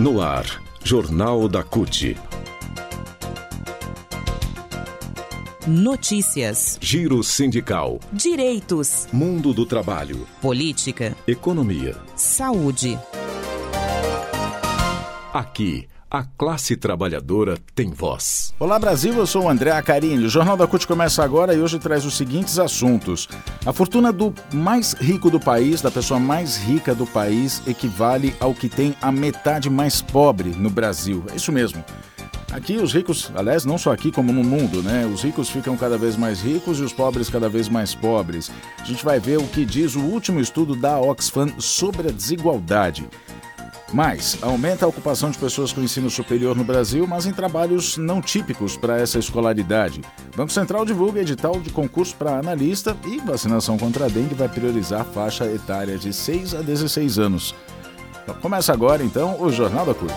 No ar, Jornal da CUT. Notícias. Giro sindical. Direitos. Mundo do trabalho. Política. Economia. Saúde. Aqui, a classe trabalhadora tem voz. Olá Brasil, eu sou o André Acarini. O Jornal da CUT começa agora e hoje traz os seguintes assuntos. A fortuna do mais rico do país, da pessoa mais rica do país, equivale ao que tem a metade mais pobre no Brasil. É isso mesmo. Aqui os ricos, aliás, não só aqui como no mundo, né? Os ricos ficam cada vez mais ricos e os pobres cada vez mais pobres. A gente vai ver o que diz o último estudo da Oxfam sobre a desigualdade. Mais, aumenta a ocupação de pessoas com ensino superior no Brasil, mas em trabalhos não típicos para essa escolaridade. Banco Central divulga edital de concurso para analista e vacinação contra a dengue vai priorizar faixa etária de 6 a 16 anos. Começa agora, então, o Jornal da CUT.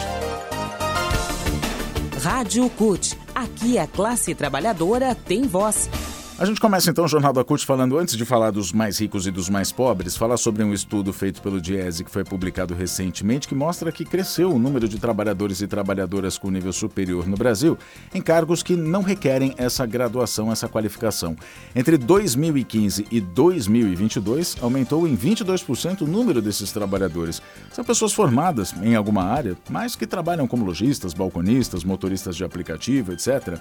Rádio CUT. Aqui a classe trabalhadora tem voz. A gente começa então o Jornal da CUT falando, antes de falar dos mais ricos e dos mais pobres, falar sobre um estudo feito pelo Diese que foi publicado recentemente que mostra que cresceu o número de trabalhadores e trabalhadoras com nível superior no Brasil em cargos que não requerem essa graduação, essa qualificação. Entre 2015 e 2022, aumentou em 22% o número desses trabalhadores. São pessoas formadas em alguma área, mas que trabalham como lojistas, balconistas, motoristas de aplicativo, etc.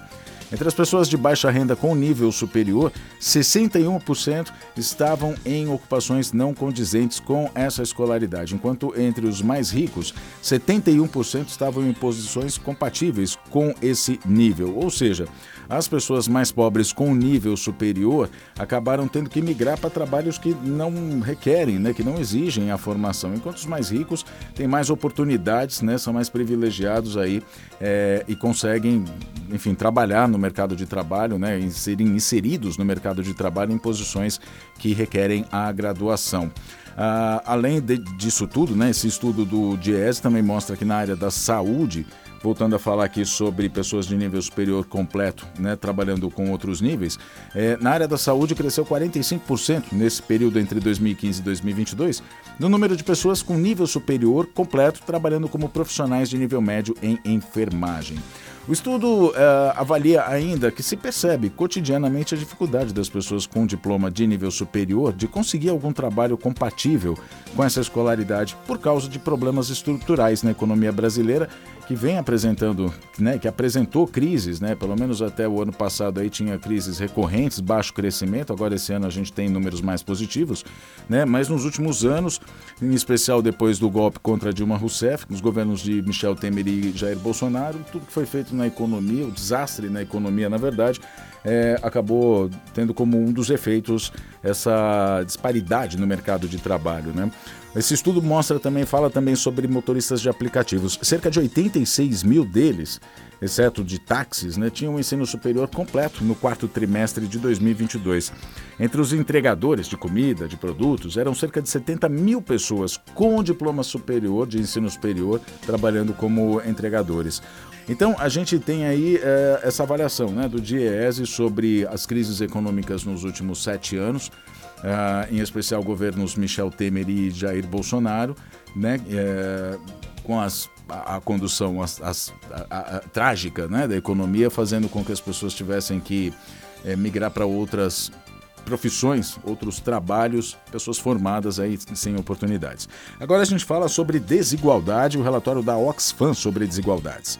Entre as pessoas de baixa renda com nível superior, anterior, 61% estavam em ocupações não condizentes com essa escolaridade, enquanto entre os mais ricos, 71% estavam em posições compatíveis com esse nível. Ou seja, as pessoas mais pobres com nível superior acabaram tendo que migrar para trabalhos que não requerem, né, que não exigem a formação, enquanto os mais ricos têm mais oportunidades, né, são mais privilegiados aí é, e conseguem, enfim, trabalhar no mercado de trabalho, né, serem inseridos no mercado de trabalho em posições que requerem a graduação. Ah, além de, disso tudo, né, esse estudo do DIES também mostra que na área da saúde voltando a falar aqui sobre pessoas de nível superior completo, né, trabalhando com outros níveis, é, na área da saúde cresceu 45% nesse período entre 2015 e 2022, no número de pessoas com nível superior completo trabalhando como profissionais de nível médio em enfermagem. O estudo uh, avalia ainda que se percebe cotidianamente a dificuldade das pessoas com diploma de nível superior de conseguir algum trabalho compatível com essa escolaridade por causa de problemas estruturais na economia brasileira que vem apresentando, né, que apresentou crises, né, pelo menos até o ano passado aí tinha crises recorrentes, baixo crescimento, agora esse ano a gente tem números mais positivos, né, mas nos últimos anos, em especial depois do golpe contra Dilma Rousseff, nos governos de Michel Temer e Jair Bolsonaro, tudo que foi feito na economia, o desastre na economia, na verdade, é, acabou tendo como um dos efeitos essa disparidade no mercado de trabalho, né? Esse estudo mostra também, fala também sobre motoristas de aplicativos. Cerca de 86 mil deles, exceto de táxis, né, tinham um ensino superior completo no quarto trimestre de 2022. Entre os entregadores de comida, de produtos, eram cerca de 70 mil pessoas com diploma superior, de ensino superior, trabalhando como entregadores. Então, a gente tem aí é, essa avaliação né, do DIEESE sobre as crises econômicas nos últimos sete anos em especial governos Michel Temer e Jair Bolsonaro, né, é, com as, a, a condução as, as, a, a, trágica né, da economia, fazendo com que as pessoas tivessem que é, migrar para outras profissões, outros trabalhos, pessoas formadas aí sem oportunidades. Agora a gente fala sobre desigualdade, o relatório da Oxfam sobre desigualdades.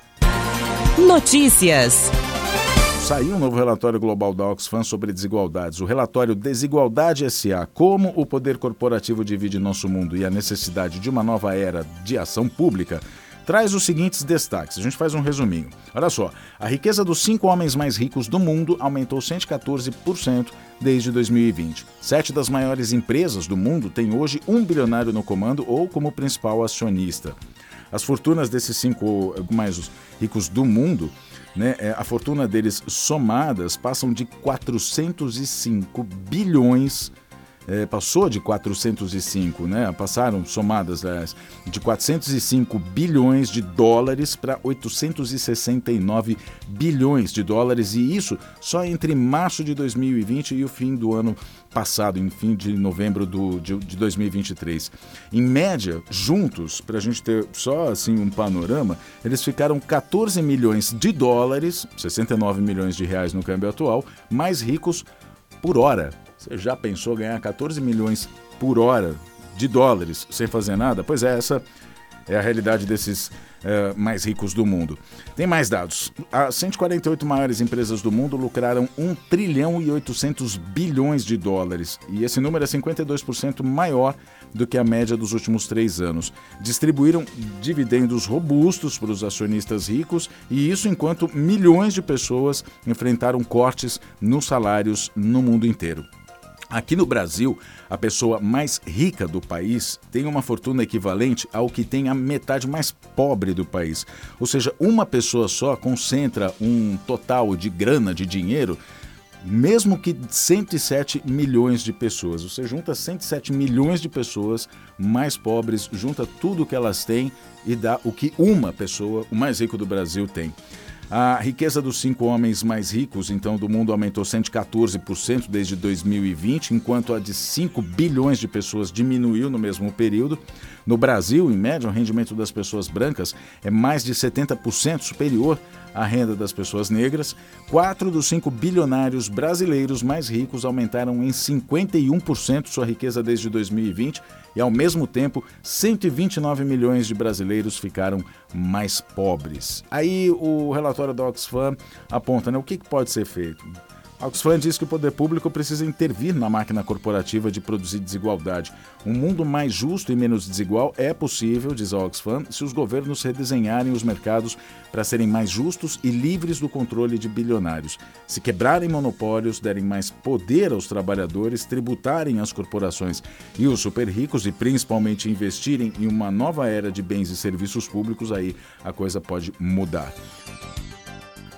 Notícias. Saiu um novo relatório global da Oxfam sobre desigualdades. O relatório Desigualdade SA: Como o poder corporativo divide nosso mundo e a necessidade de uma nova era de ação pública traz os seguintes destaques. A gente faz um resuminho. Olha só, a riqueza dos cinco homens mais ricos do mundo aumentou 114% desde 2020. Sete das maiores empresas do mundo têm hoje um bilionário no comando ou como principal acionista. As fortunas desses cinco mais ricos do mundo né, é, a fortuna deles somadas passam de 405 bilhões é, passou de 405, né? Passaram somadas aliás, de 405 bilhões de dólares para 869 bilhões de dólares e isso só entre março de 2020 e o fim do ano passado, em fim de novembro do, de, de 2023. Em média, juntos, para a gente ter só assim um panorama, eles ficaram 14 milhões de dólares, 69 milhões de reais no câmbio atual, mais ricos por hora. Você já pensou ganhar 14 milhões por hora de dólares sem fazer nada? Pois é, essa é a realidade desses uh, mais ricos do mundo. Tem mais dados. As 148 maiores empresas do mundo lucraram 1 trilhão e 800 bilhões de dólares. E esse número é 52% maior do que a média dos últimos três anos. Distribuíram dividendos robustos para os acionistas ricos e isso enquanto milhões de pessoas enfrentaram cortes nos salários no mundo inteiro. Aqui no Brasil, a pessoa mais rica do país tem uma fortuna equivalente ao que tem a metade mais pobre do país. Ou seja, uma pessoa só concentra um total de grana, de dinheiro, mesmo que 107 milhões de pessoas. Você junta 107 milhões de pessoas mais pobres, junta tudo que elas têm e dá o que uma pessoa, o mais rico do Brasil, tem. A riqueza dos cinco homens mais ricos, então, do mundo aumentou 114% desde 2020, enquanto a de 5 bilhões de pessoas diminuiu no mesmo período. No Brasil, em média, o rendimento das pessoas brancas é mais de 70% superior à renda das pessoas negras. Quatro dos cinco bilionários brasileiros mais ricos aumentaram em 51% sua riqueza desde 2020 e, ao mesmo tempo, 129 milhões de brasileiros ficaram mais pobres. Aí o relatório da Oxfam aponta né, o que pode ser feito. Oxfam diz que o poder público precisa intervir na máquina corporativa de produzir desigualdade. Um mundo mais justo e menos desigual é possível, diz a Oxfam, se os governos redesenharem os mercados para serem mais justos e livres do controle de bilionários. Se quebrarem monopólios, derem mais poder aos trabalhadores, tributarem as corporações e os super ricos e principalmente investirem em uma nova era de bens e serviços públicos, aí a coisa pode mudar.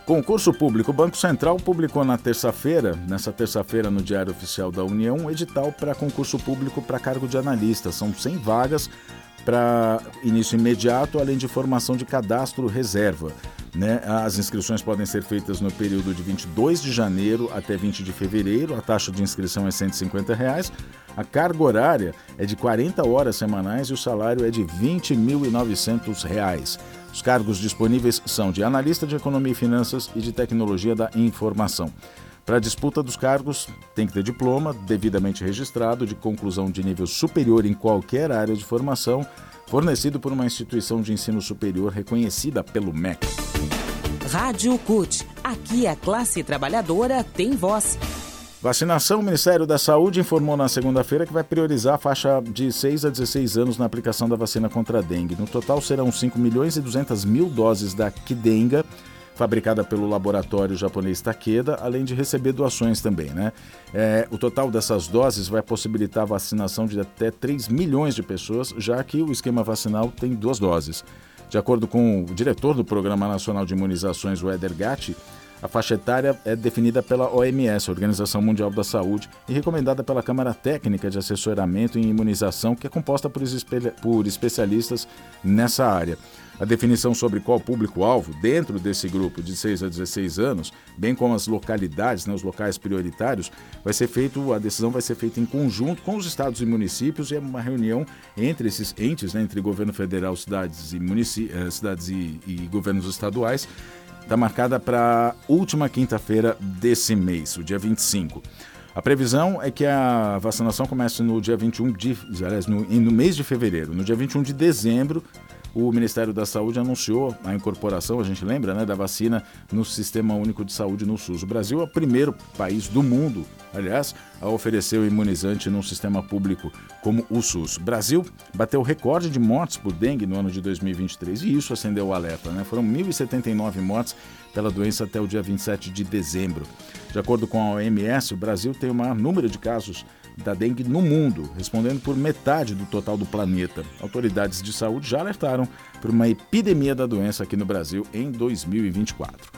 Concurso público. O Banco Central publicou na terça-feira, nessa terça-feira no Diário Oficial da União, um edital para concurso público para cargo de analista. São 100 vagas para início imediato, além de formação de cadastro reserva. Né? As inscrições podem ser feitas no período de 22 de janeiro até 20 de fevereiro. A taxa de inscrição é 150 reais. A carga horária é de 40 horas semanais e o salário é de R$ 20.900. Os cargos disponíveis são de analista de economia e finanças e de tecnologia da informação. Para a disputa dos cargos, tem que ter diploma devidamente registrado de conclusão de nível superior em qualquer área de formação, fornecido por uma instituição de ensino superior reconhecida pelo MEC. Rádio CUT. Aqui a classe trabalhadora tem voz. Vacinação, o Ministério da Saúde informou na segunda-feira que vai priorizar a faixa de 6 a 16 anos na aplicação da vacina contra a dengue. No total serão 5 milhões e 200 mil doses da Kidenga, fabricada pelo laboratório japonês Takeda, além de receber doações também. Né? É, o total dessas doses vai possibilitar a vacinação de até 3 milhões de pessoas, já que o esquema vacinal tem duas doses. De acordo com o diretor do Programa Nacional de Imunizações, o Eder Gatti, a faixa etária é definida pela OMS, Organização Mundial da Saúde, e recomendada pela Câmara Técnica de Assessoramento em Imunização, que é composta por, especialistas nessa área. A definição sobre qual público-alvo dentro desse grupo de 6 a 16 anos, bem como as localidades, né, os locais prioritários, vai ser feito, a decisão vai ser feita em conjunto com os estados e municípios e é uma reunião entre esses entes, né, entre governo federal, cidades e, eh, cidades e, e governos estaduais, está marcada para última quinta-feira desse mês, o dia 25. A previsão é que a vacinação comece no dia 21 de, aliás, no, no mês de fevereiro. No dia 21 de dezembro, o Ministério da Saúde anunciou a incorporação, a gente lembra, né, da vacina no Sistema Único de Saúde no SUS. O Brasil é o primeiro país do mundo, aliás, a oferecer o imunizante num sistema público como o SUS. O Brasil bateu recorde de mortes por dengue no ano de 2023 e isso acendeu o alerta. Né? Foram 1.079 mortes pela doença até o dia 27 de dezembro. De acordo com a OMS, o Brasil tem o maior número de casos da dengue no mundo, respondendo por metade do total do planeta. Autoridades de saúde já alertaram por uma epidemia da doença aqui no Brasil em 2024.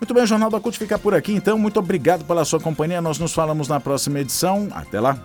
Muito bem, o Jornal da CUT fica por aqui, então. Muito obrigado pela sua companhia. Nós nos falamos na próxima edição. Até lá.